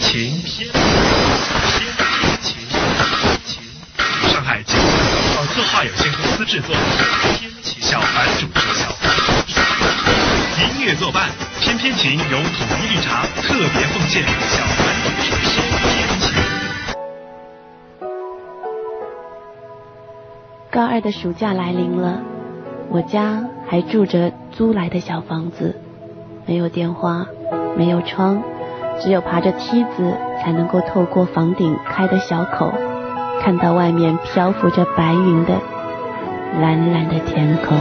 情，偏情，上海金广广策划有限公司制作，偏情小凡主持，小凡音乐作伴，偏偏情由统一绿茶特别奉献，小凡主持。高二的暑假来临了，我家还住着租来的小房子，没有电话，没有窗。只有爬着梯子，才能够透过房顶开的小口，看到外面漂浮着白云的蓝蓝的天空。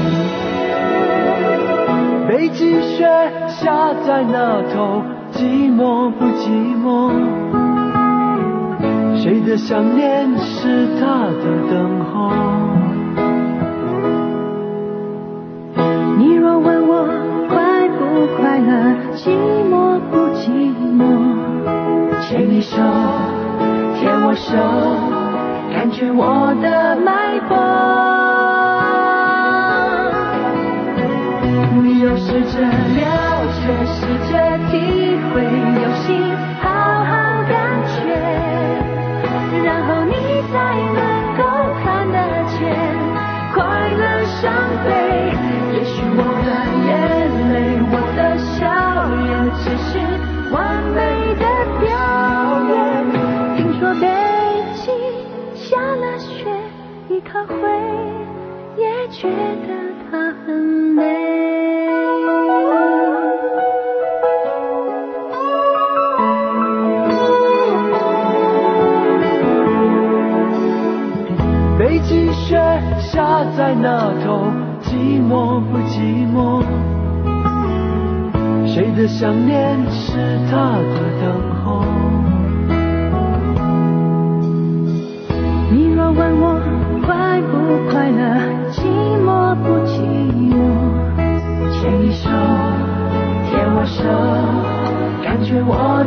北极雪下在那头，寂寞不寂寞？谁的想念是他的等候？你若问我快不快乐，寂寞？牵你手，牵我手，感觉我的脉搏。你可会也觉得它很美？北极雪下在那头，寂寞不寂寞？谁的想念是他的等候？你若问我快乐，寂寞不寂寞？牵你手，牵我手，感觉我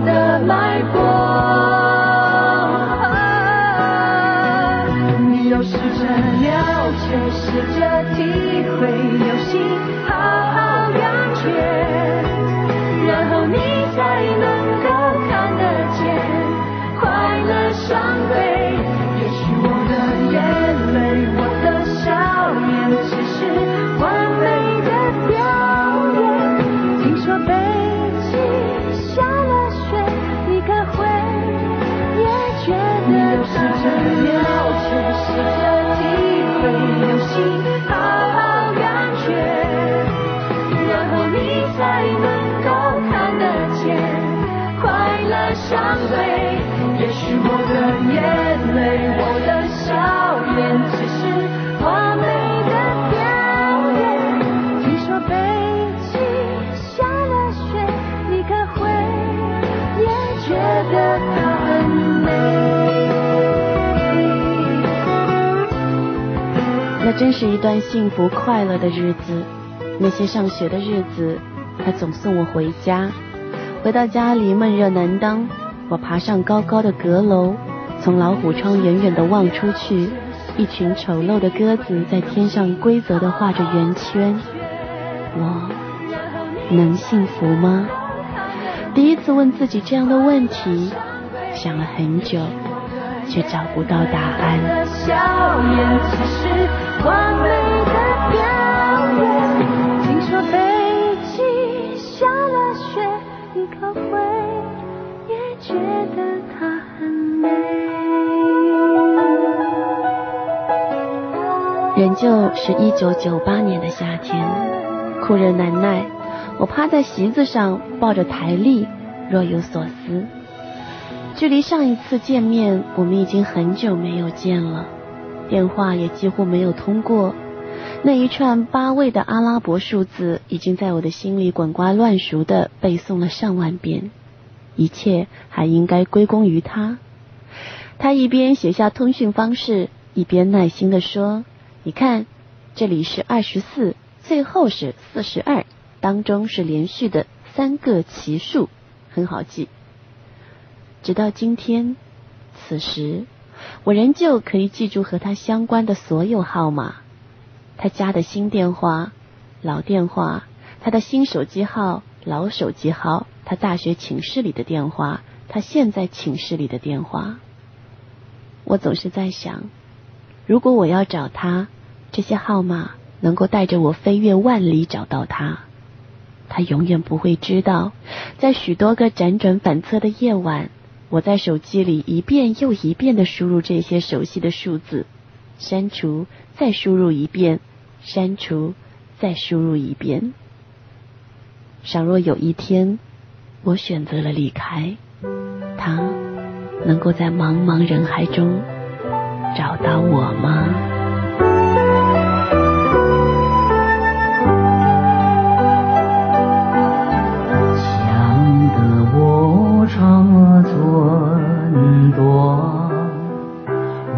真是一段幸福快乐的日子。那些上学的日子，他总送我回家。回到家里闷热难当，我爬上高高的阁楼，从老虎窗远远地望出去，一群丑陋的鸽子在天上规则地画着圆圈。我能幸福吗？第一次问自己这样的问题，想了很久，却找不到答案。的笑颜只是完美的表演。听说北京下了雪，你可会也觉得它很美？仍旧是一九九八年的夏天，酷热难耐，我趴在席子上抱着台历，若有所思。距离上一次见面，我们已经很久没有见了，电话也几乎没有通过。那一串八位的阿拉伯数字，已经在我的心里滚瓜乱熟的背诵了上万遍。一切还应该归功于他。他一边写下通讯方式，一边耐心的说：“你看，这里是二十四，最后是四十二，当中是连续的三个奇数，很好记。”直到今天，此时，我仍旧可以记住和他相关的所有号码，他家的新电话、老电话，他的新手机号、老手机号，他大学寝室里的电话，他现在寝室里的电话。我总是在想，如果我要找他，这些号码能够带着我飞越万里找到他。他永远不会知道，在许多个辗转反侧的夜晚，我在手机里一遍又一遍的输入这些熟悉的数字，删除，再输入一遍，删除，再输入一遍。倘若有一天，我选择了离开，他能够在茫茫人海中找到我吗？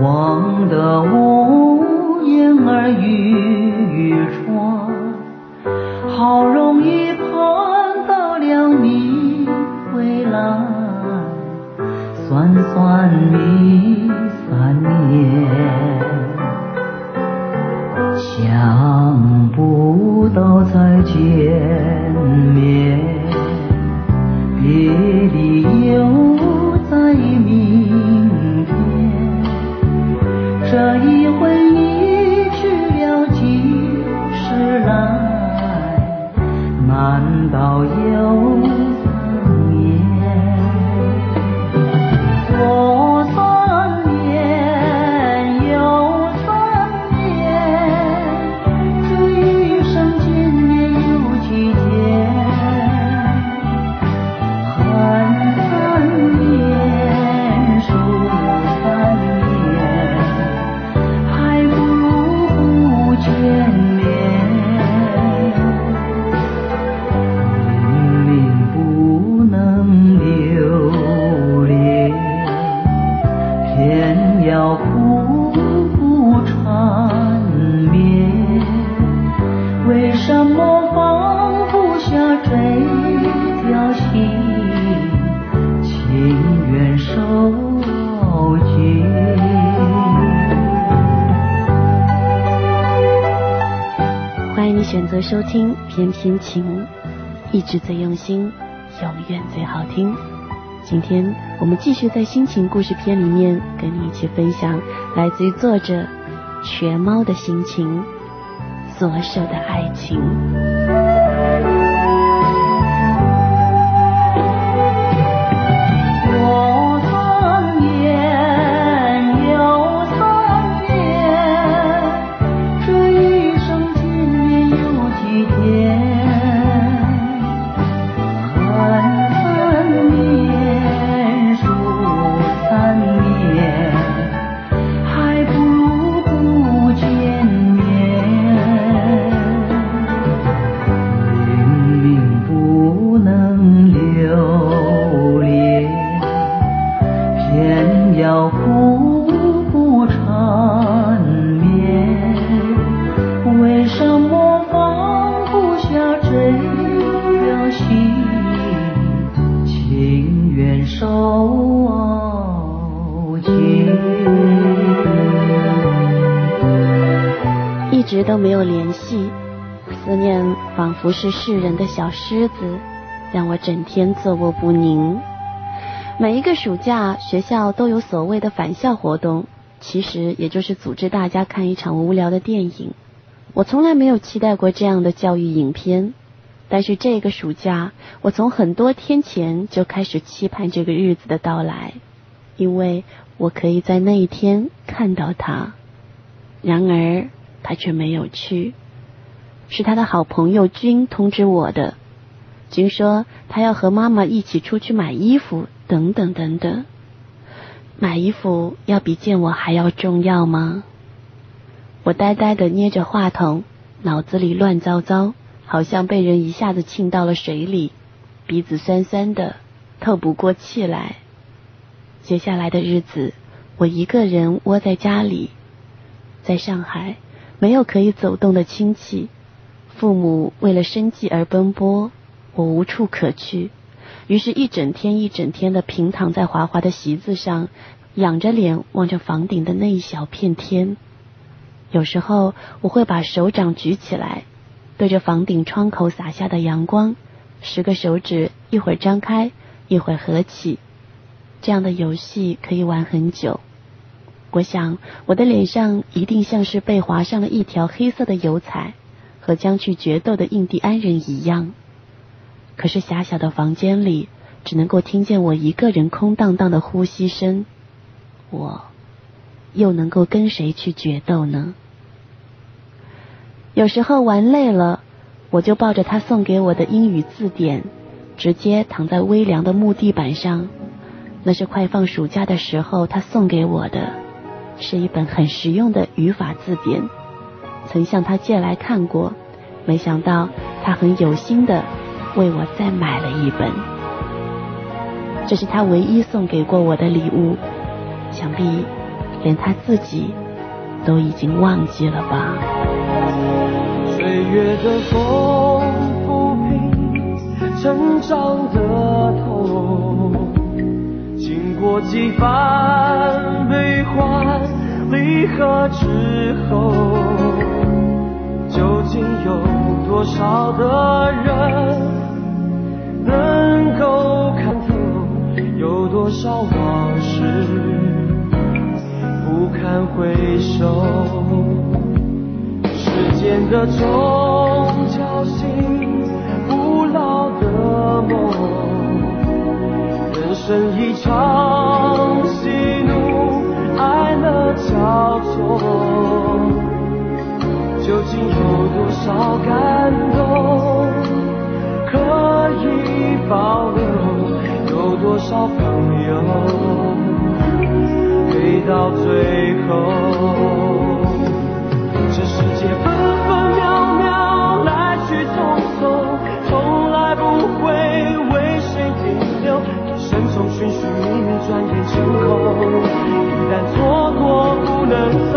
望得我言儿欲穿，好容易盼到了你回来，算算你继续在心情故事篇里面跟你一起分享来自于作者瘸猫的心情，左手的爱情。是世人的小狮子，让我整天坐卧不宁。每一个暑假，学校都有所谓的返校活动，其实也就是组织大家看一场无聊的电影。我从来没有期待过这样的教育影片，但是这个暑假，我从很多天前就开始期盼这个日子的到来，因为我可以在那一天看到他。然而，他却没有去，是他的好朋友君通知我的。君说他要和妈妈一起出去买衣服，等等等等。买衣服要比见我还要重要吗？我呆呆的捏着话筒，脑子里乱糟糟，好像被人一下子浸到了水里，鼻子酸酸的，透不过气来。接下来的日子，我一个人窝在家里，在上海没有可以走动的亲戚，父母为了生计而奔波，我无处可去，于是，一整天一整天的平躺在滑滑的席子上，仰着脸望着房顶的那一小片天。有时候，我会把手掌举起来，对着房顶窗口洒下的阳光，十个手指一会儿张开，一会儿合起，这样的游戏可以玩很久。我想我的脸上一定像是被划上了一条黑色的油彩，和将去决斗的印第安人一样。可是狭小的房间里，只能够听见我一个人空荡荡的呼吸声。我又能够跟谁去决斗呢？有时候玩累了，我就抱着他送给我的英语字典，直接躺在微凉的木地板上。那是快放暑假的时候他送给我的。是一本很实用的语法字典，曾向他借来看过，没想到他很有心的为我再买了一本。这是他唯一送给过我的礼物，想必连他自己都已经忘记了吧。岁月的风抚平成长的痛，经过几番悲欢。离合之后，究竟有多少的人能够看透？有多少往事不堪回首？时间的钟敲醒不老的梦，人生一场喜怒哀乐。交错，究竟有多少感动可以保留？有多少朋友陪到最后？这世界分分秒秒来去匆匆，从来不会为谁停留。一生中寻寻觅觅，转眼成空。一旦错过，不能从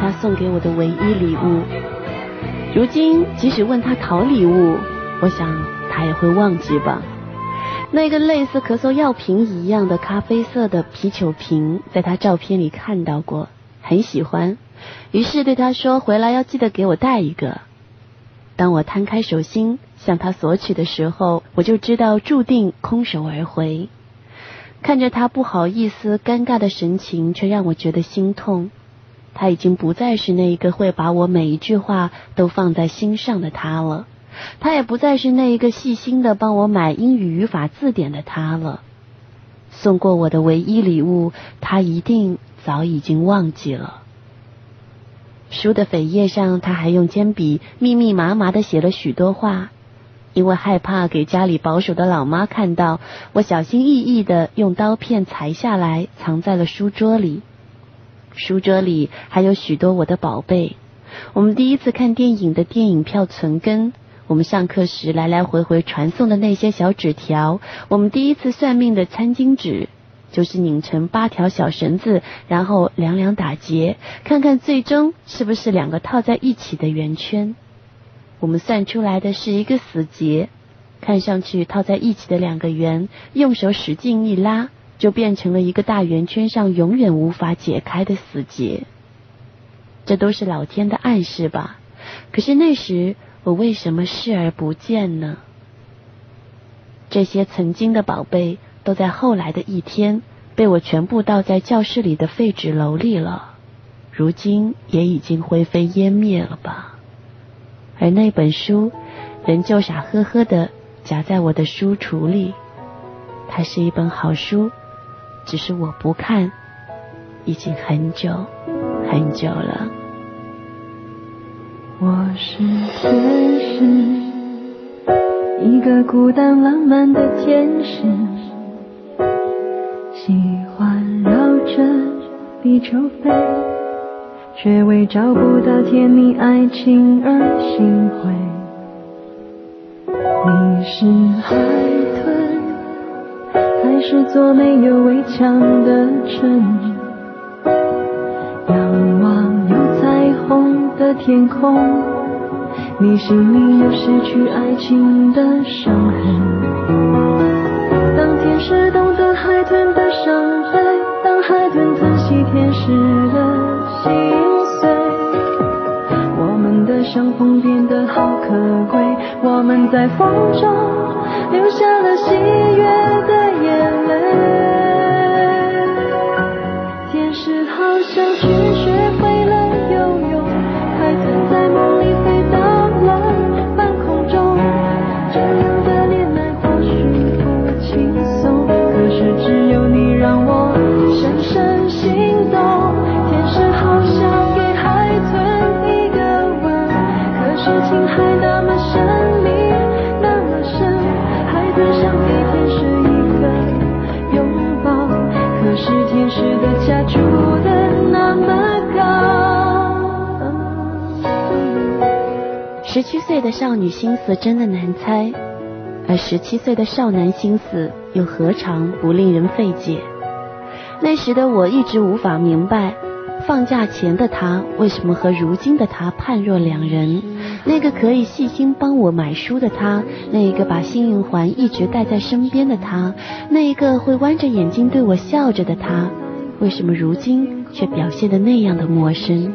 他送给我的唯一礼物。如今即使问他讨礼物，我想他也会忘记吧。那个类似咳嗽药瓶一样的咖啡色的啤酒瓶，在他照片里看到过，很喜欢，于是对他说：“回来要记得给我带一个。”当我摊开手心向他索取的时候，我就知道注定空手而回。看着他不好意思、尴尬的神情，却让我觉得心痛。他已经不再是那一个会把我每一句话都放在心上的他了，他也不再是那一个细心的帮我买英语语法字典的他了。送过我的唯一礼物，他一定早已经忘记了。书的扉页上，他还用铅笔密密麻麻的写了许多话。因为害怕给家里保守的老妈看到，我小心翼翼的用刀片裁下来，藏在了书桌里。书桌里还有许多我的宝贝：我们第一次看电影的电影票存根，我们上课时来来回回传送的那些小纸条，我们第一次算命的餐巾纸，就是拧成八条小绳子，然后两两打结，看看最终是不是两个套在一起的圆圈。我们算出来的是一个死结，看上去套在一起的两个圆，用手使劲一拉，就变成了一个大圆圈上永远无法解开的死结。这都是老天的暗示吧？可是那时我为什么视而不见呢？这些曾经的宝贝，都在后来的一天被我全部倒在教室里的废纸篓里了，如今也已经灰飞烟灭了吧？而那本书仍旧傻呵呵的夹在我的书橱里，它是一本好书，只是我不看，已经很久很久了。我是天使，一个孤单浪漫的天使，喜欢绕着地球飞。却为找不到甜蜜爱情而心灰。你是海，是座没有围墙的城？仰望有彩虹的天空，你心里有失去爱情的伤痕。当天使懂得海豚的伤悲，当海豚疼惜天使的。心碎，我们的相逢变得好可贵。我们在风中留下眼家住的那么高。十七岁的少女心思真的难猜，而十七岁的少男心思又何尝不令人费解？那时的我一直无法明白。放假前的他为什么和如今的他判若两人？那个可以细心帮我买书的他，那一个把幸运环一直带在身边的他，那一个会弯着眼睛对我笑着的他，为什么如今却表现的那样的陌生？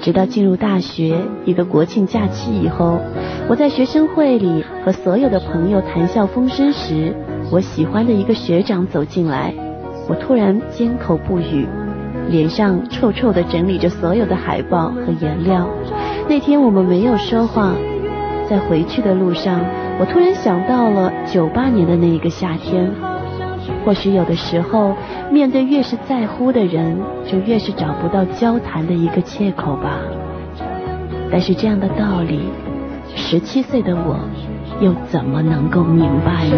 直到进入大学一个国庆假期以后，我在学生会里和所有的朋友谈笑风生时，我喜欢的一个学长走进来，我突然缄口不语。脸上臭臭的整理着所有的海报和颜料。那天我们没有说话，在回去的路上，我突然想到了九八年的那一个夏天。或许有的时候，面对越是在乎的人，就越是找不到交谈的一个借口吧。但是这样的道理，十七岁的我又怎么能够明白呢？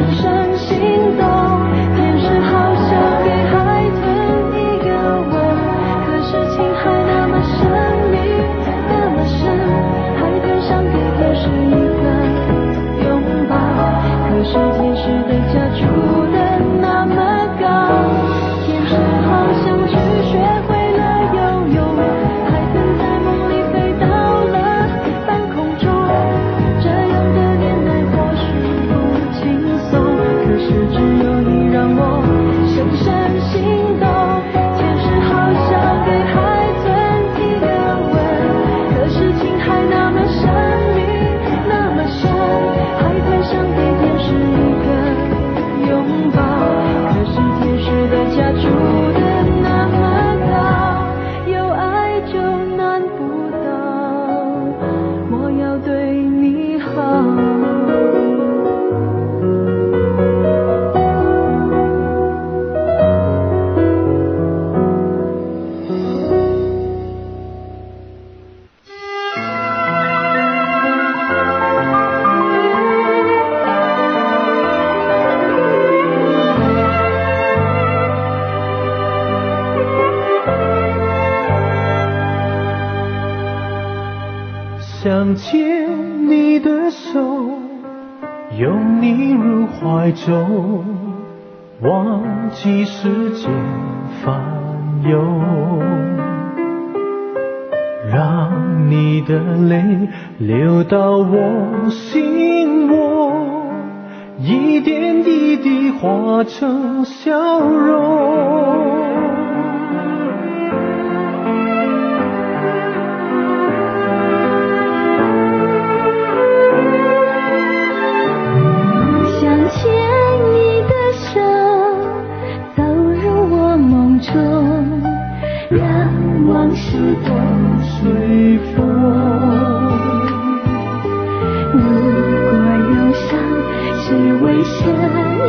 为谁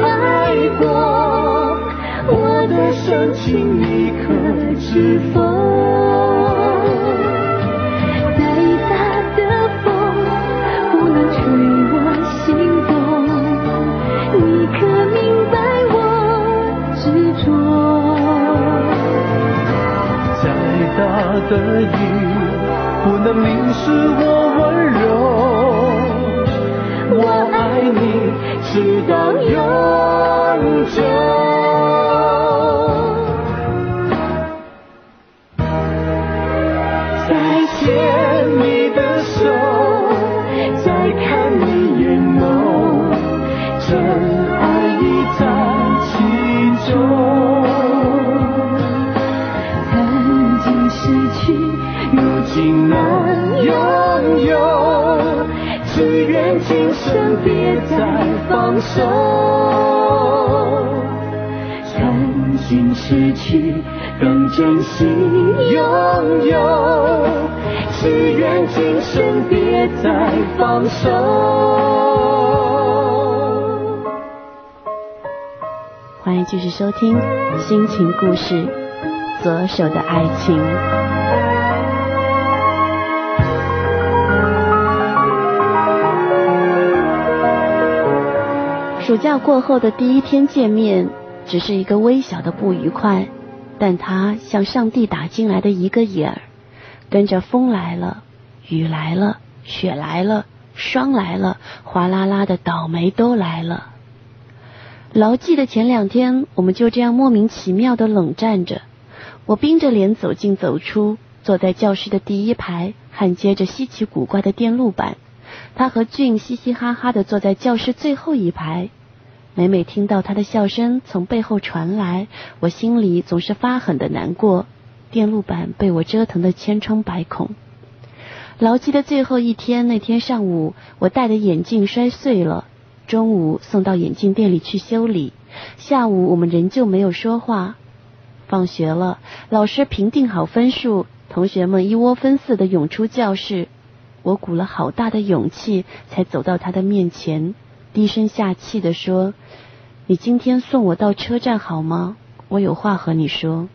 爱过？我的深情你可知否？再大的风不能吹我心动，你可明白我执着。再大的雨不能淋湿我温柔。我。爱你直到永久。别再放手曾经失去更珍惜拥有。只愿今生别再放手。欢迎继续收听心情故事左手的爱情。暑假过后的第一天见面，只是一个微小的不愉快，但他像上帝打进来的一个眼儿，跟着风来了，雨来了，雪来了，霜来了，哗啦啦的倒霉都来了。牢记的前两天，我们就这样莫名其妙的冷战着。我冰着脸走进走出，坐在教室的第一排，焊接着稀奇古怪的电路板。他和俊嘻嘻哈哈的坐在教室最后一排。每每听到他的笑声从背后传来，我心里总是发狠的难过。电路板被我折腾的千疮百孔。牢记的最后一天，那天上午，我戴的眼镜摔碎了。中午送到眼镜店里去修理，下午我们仍旧没有说话。放学了，老师评定好分数，同学们一窝蜂似的涌出教室。我鼓了好大的勇气，才走到他的面前，低声下气的说：“你今天送我到车站好吗？我有话和你说。”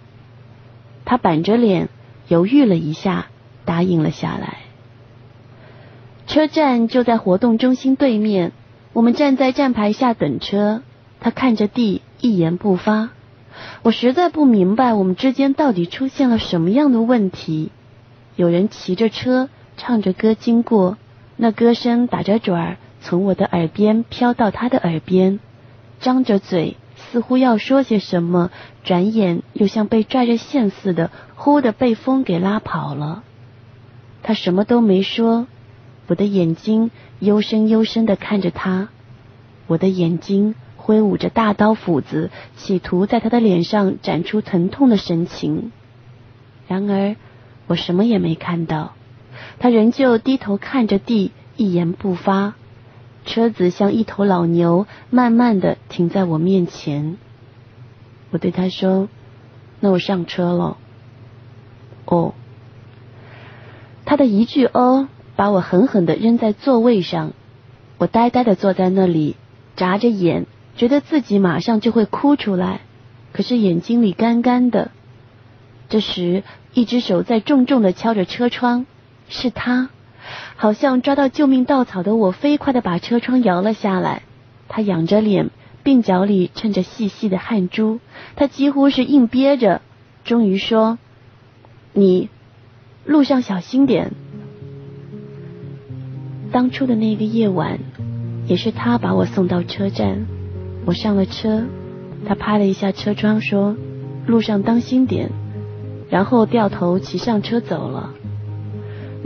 他板着脸，犹豫了一下，答应了下来。车站就在活动中心对面。我们站在站牌下等车，他看着地，一言不发。我实在不明白我们之间到底出现了什么样的问题。有人骑着车，唱着歌经过，那歌声打着转儿，从我的耳边飘到他的耳边，张着嘴，似乎要说些什么，转眼又像被拽着线似的，忽的被风给拉跑了。他什么都没说。我的眼睛幽深幽深的看着他，我的眼睛挥舞着大刀斧子，企图在他的脸上展出疼痛的神情。然而我什么也没看到，他仍旧低头看着地，一言不发。车子像一头老牛，慢慢的停在我面前。我对他说：“那我上车了。”哦，他的一句“哦”。把我狠狠的扔在座位上，我呆呆的坐在那里，眨着眼，觉得自己马上就会哭出来，可是眼睛里干干的。这时，一只手在重重的敲着车窗，是他，好像抓到救命稻草的我，飞快的把车窗摇了下来。他仰着脸，鬓角里衬着细细的汗珠，他几乎是硬憋着，终于说：“你路上小心点。”当初的那个夜晚，也是他把我送到车站。我上了车，他拍了一下车窗，说：“路上当心点。”然后掉头骑上车走了。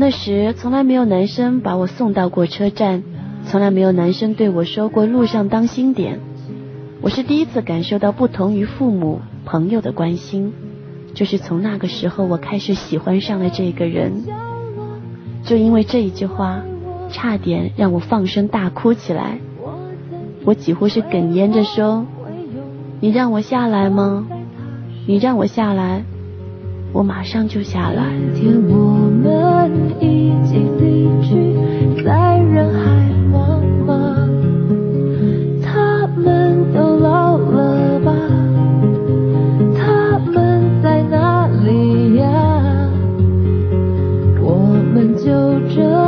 那时从来没有男生把我送到过车站，从来没有男生对我说过“路上当心点”。我是第一次感受到不同于父母、朋友的关心。就是从那个时候，我开始喜欢上了这个人。就因为这一句话，差点让我放声大哭起来。我几乎是哽咽着说：“你让我下来吗？你让我下来，我马上就下来。”天我们已经离去，在人海茫茫，他们都老了吧？他们在哪里呀？我们就这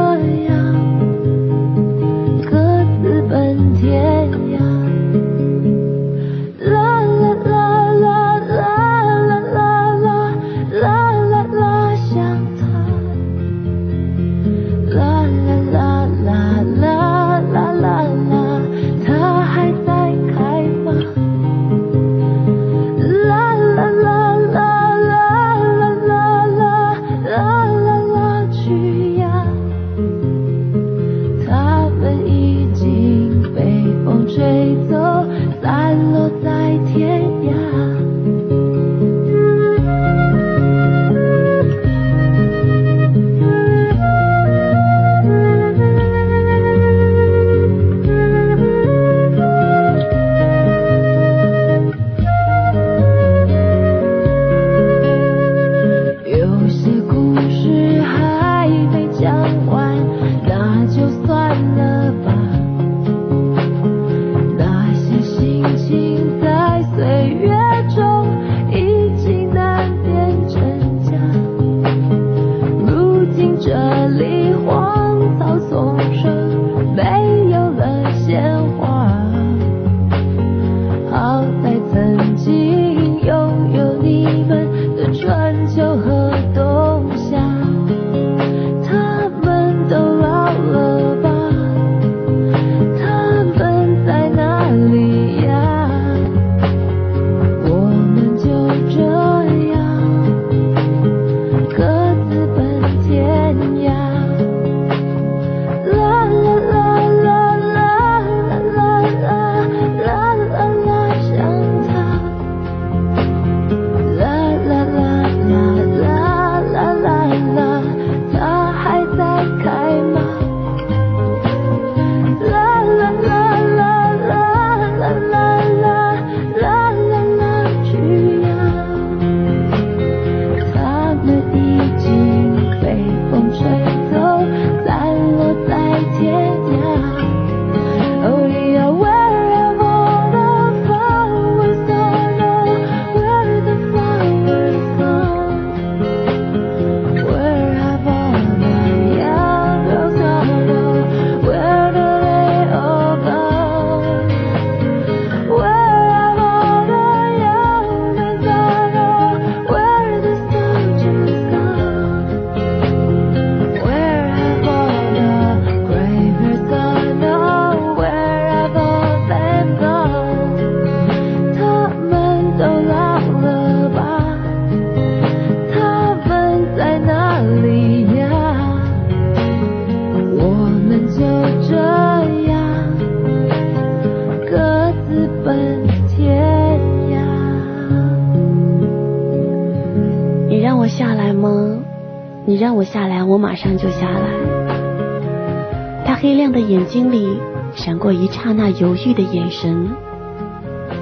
刹那犹豫的眼神，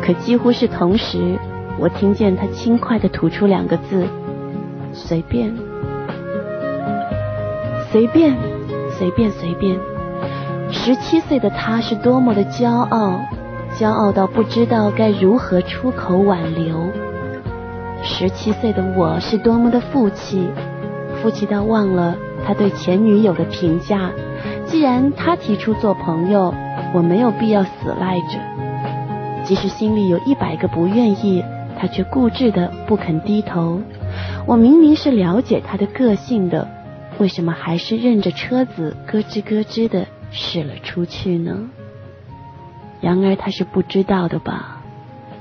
可几乎是同时，我听见他轻快的吐出两个字：随便，随便，随便，随便。十七岁的他是多么的骄傲，骄傲到不知道该如何出口挽留。十七岁的我是多么的负气，负气到忘了他对前女友的评价。既然他提出做朋友，我没有必要死赖着。即使心里有一百个不愿意，他却固执的不肯低头。我明明是了解他的个性的，为什么还是任着车子咯吱咯吱的驶了出去呢？然而他是不知道的吧？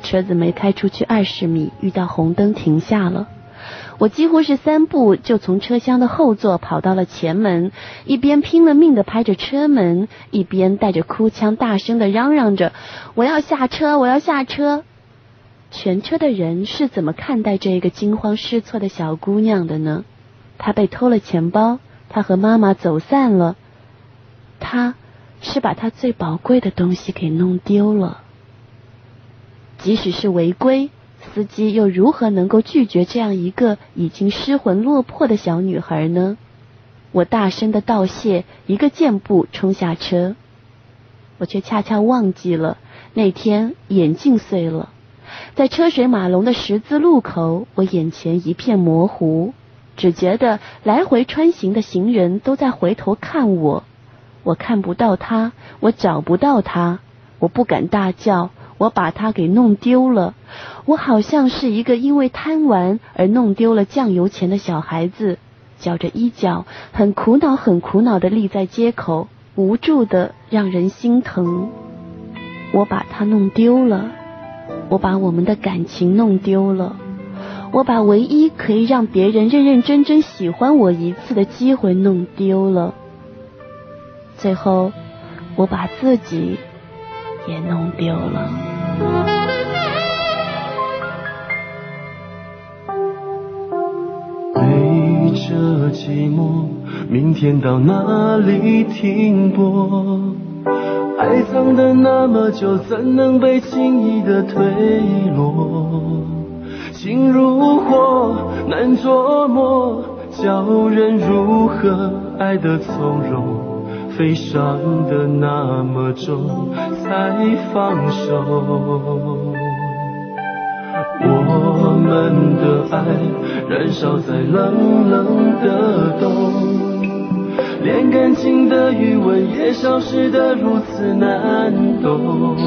车子没开出去二十米，遇到红灯停下了。我几乎是三步就从车厢的后座跑到了前门，一边拼了命的拍着车门，一边带着哭腔大声的嚷嚷着：“我要下车，我要下车！”全车的人是怎么看待这个惊慌失措的小姑娘的呢？她被偷了钱包，她和妈妈走散了，她是把她最宝贵的东西给弄丢了。即使是违规。司机又如何能够拒绝这样一个已经失魂落魄的小女孩呢？我大声的道谢，一个箭步冲下车。我却恰恰忘记了那天眼镜碎了，在车水马龙的十字路口，我眼前一片模糊，只觉得来回穿行的行人都在回头看我，我看不到他，我找不到他，我不敢大叫。我把它给弄丢了，我好像是一个因为贪玩而弄丢了酱油钱的小孩子，绞着衣角，很苦恼，很苦恼的立在街口，无助的让人心疼。我把它弄丢了，我把我们的感情弄丢了，我把唯一可以让别人认认真真喜欢我一次的机会弄丢了。最后，我把自己。也弄丢了。背着寂寞，明天到哪里停泊？爱藏得那么久，怎能被轻易的推落？情如火，难捉摸，叫人如何爱得从容？悲伤的那么重，才放手。我们的爱燃烧在冷冷的冬，连感情的余温也消失得如此难懂。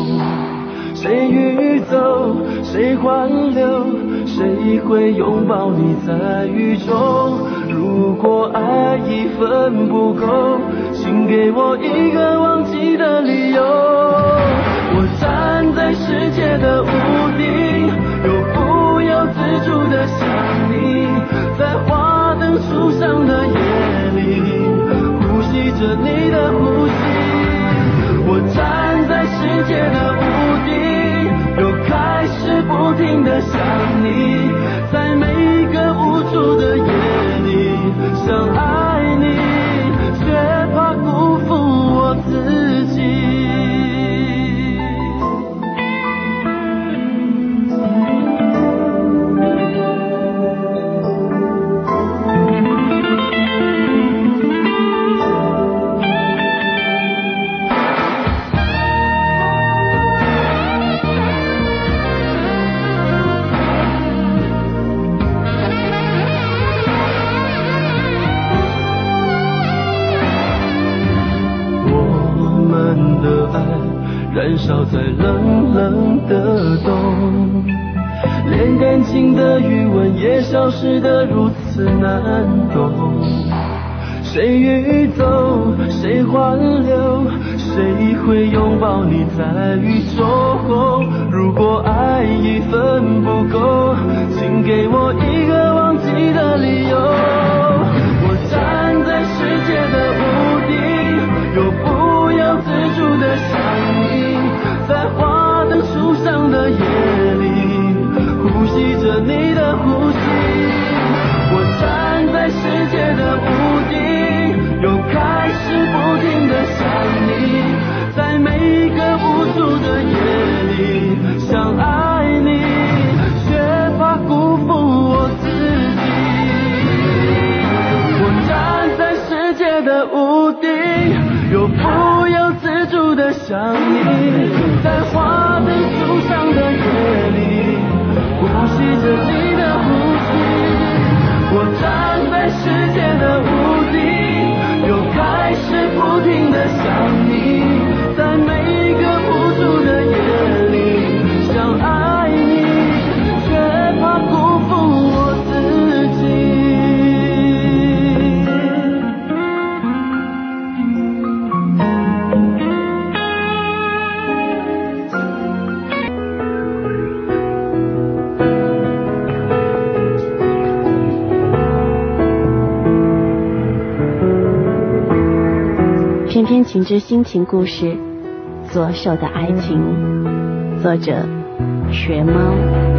谁欲走，谁挽留，谁会拥抱你在雨中？如果爱已分不够。请给我一个忘记的理由。我站在世界的屋顶，又不由自主的想你，在花灯初上的夜里，呼吸着你的呼吸。我站在世界的屋顶，又开始不停的想你，想你。在花之心情故事，左手的爱情，作者学猫。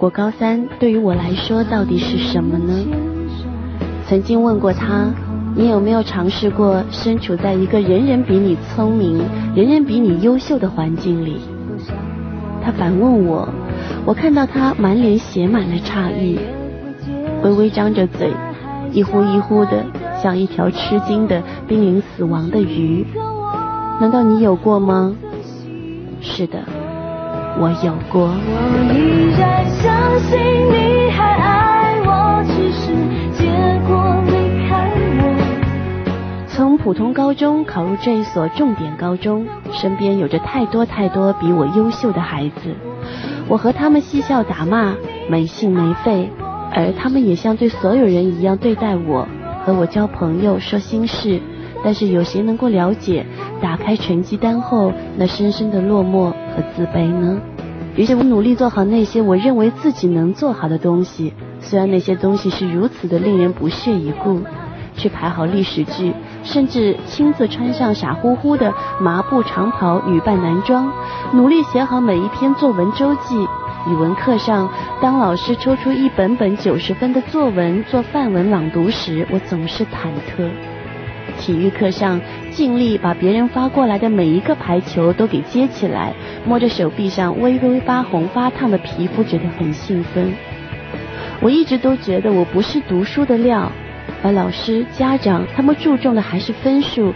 过高三对于我来说到底是什么呢？曾经问过他，你有没有尝试过身处在一个人人比你聪明、人人比你优秀的环境里？他反问我，我看到他满脸写满了诧异，微微张着嘴，一呼一呼的，像一条吃惊的濒临死亡的鱼。难道你有过吗？是的。我有过。我依然相信你还爱我，只是结果离开我。从普通高中考入这一所重点高中，身边有着太多太多比我优秀的孩子，我和他们嬉笑打骂，没心没肺，而他们也像对所有人一样对待我，和我交朋友，说心事。但是有谁能够了解打开成绩单后那深深的落寞和自卑呢？于是我努力做好那些我认为自己能做好的东西，虽然那些东西是如此的令人不屑一顾。去排好历史剧，甚至亲自穿上傻乎乎的麻布长袍女扮男装，努力写好每一篇作文周记。语文课上，当老师抽出一本本九十分的作文做范文朗读时，我总是忐忑。体育课上，尽力把别人发过来的每一个排球都给接起来，摸着手臂上微微发红发烫的皮肤，觉得很兴奋。我一直都觉得我不是读书的料，而老师、家长他们注重的还是分数，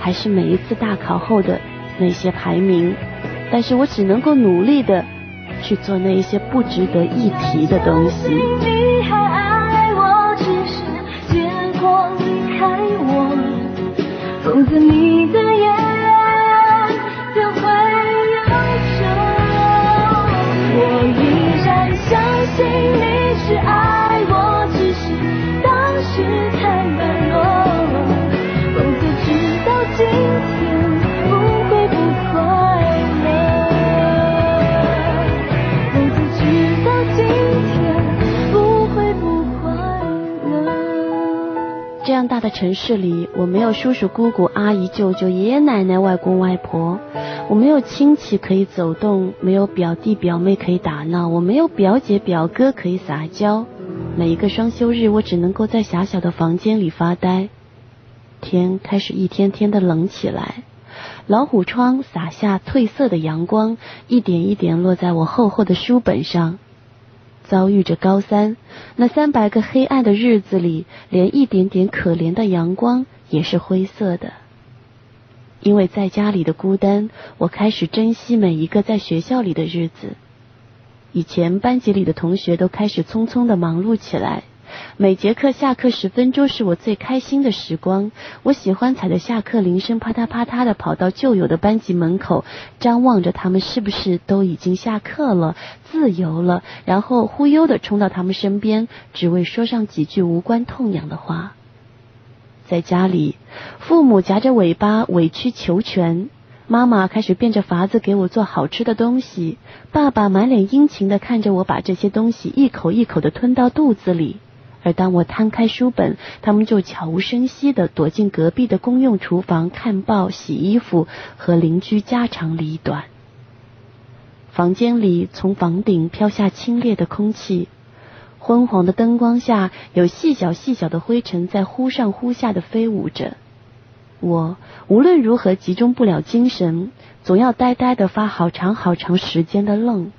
还是每一次大考后的那些排名。但是我只能够努力的去做那一些不值得一提的东西。从此你城市里。我没有叔叔、姑姑、阿姨、舅舅、爷爷奶奶、外公外婆，我没有亲戚可以走动，没有表弟表妹可以打闹，我没有表姐表哥可以撒娇。每一个双休日，我只能够在狭小的房间里发呆。天开始一天天的冷起来，老虎窗洒下褪色的阳光，一点一点落在我厚厚的书本上。遭遇着高三那三百个黑暗的日子里，连一点点可怜的阳光。也是灰色的，因为在家里的孤单，我开始珍惜每一个在学校里的日子。以前班级里的同学都开始匆匆的忙碌起来，每节课下课十分钟是我最开心的时光。我喜欢踩着下课铃声啪嗒啪嗒的跑到旧有的班级门口，张望着他们是不是都已经下课了、自由了，然后忽悠的冲到他们身边，只为说上几句无关痛痒的话。在家里，父母夹着尾巴委曲求全。妈妈开始变着法子给我做好吃的东西，爸爸满脸殷勤的看着我把这些东西一口一口的吞到肚子里，而当我摊开书本，他们就悄无声息的躲进隔壁的公用厨房看报、洗衣服和邻居家长里短。房间里从房顶飘下清冽的空气，昏黄的灯光下有细小细小的灰尘在忽上忽下的飞舞着。我无论如何集中不了精神，总要呆呆的发好长好长时间的愣。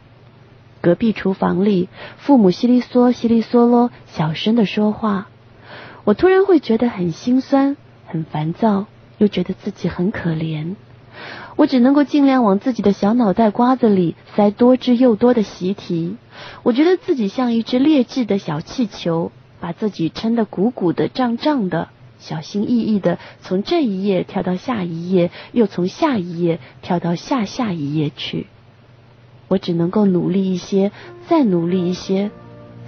隔壁厨房里，父母稀里嗦稀里嗦啰小声的说话，我突然会觉得很心酸、很烦躁，又觉得自己很可怜。我只能够尽量往自己的小脑袋瓜子里塞多汁又多的习题。我觉得自己像一只劣质的小气球，把自己撑得鼓鼓的、胀胀的。小心翼翼的从这一页跳到下一页，又从下一页跳到下下一页去。我只能够努力一些，再努力一些。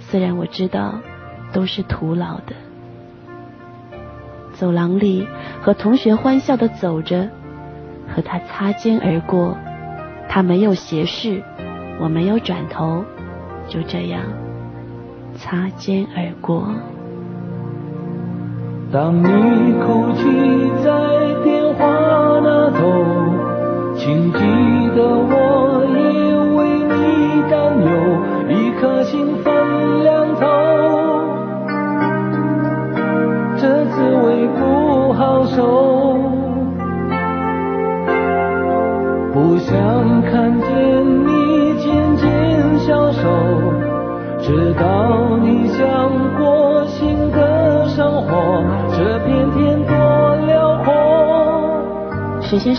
虽然我知道都是徒劳的。走廊里和同学欢笑的走着，和他擦肩而过。他没有斜视，我没有转头，就这样擦肩而过。当你哭泣在电话那头，请记得我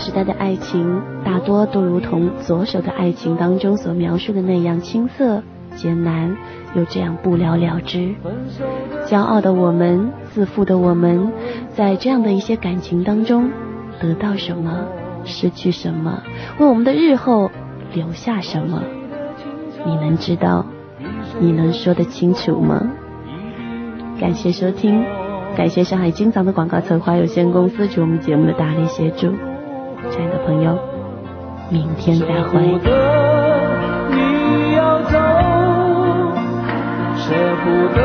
时代的爱情，大多都如同左手的爱情当中所描述的那样青涩、艰难，又这样不了了之。骄傲的我们，自负的我们，在这样的一些感情当中，得到什么，失去什么，为我们的日后留下什么？你能知道？你能说得清楚吗？感谢收听。感谢上海金藏的广告策划有限公司对我们节目的大力协助，亲爱的朋友，明天再会。舍不得你要走，舍不得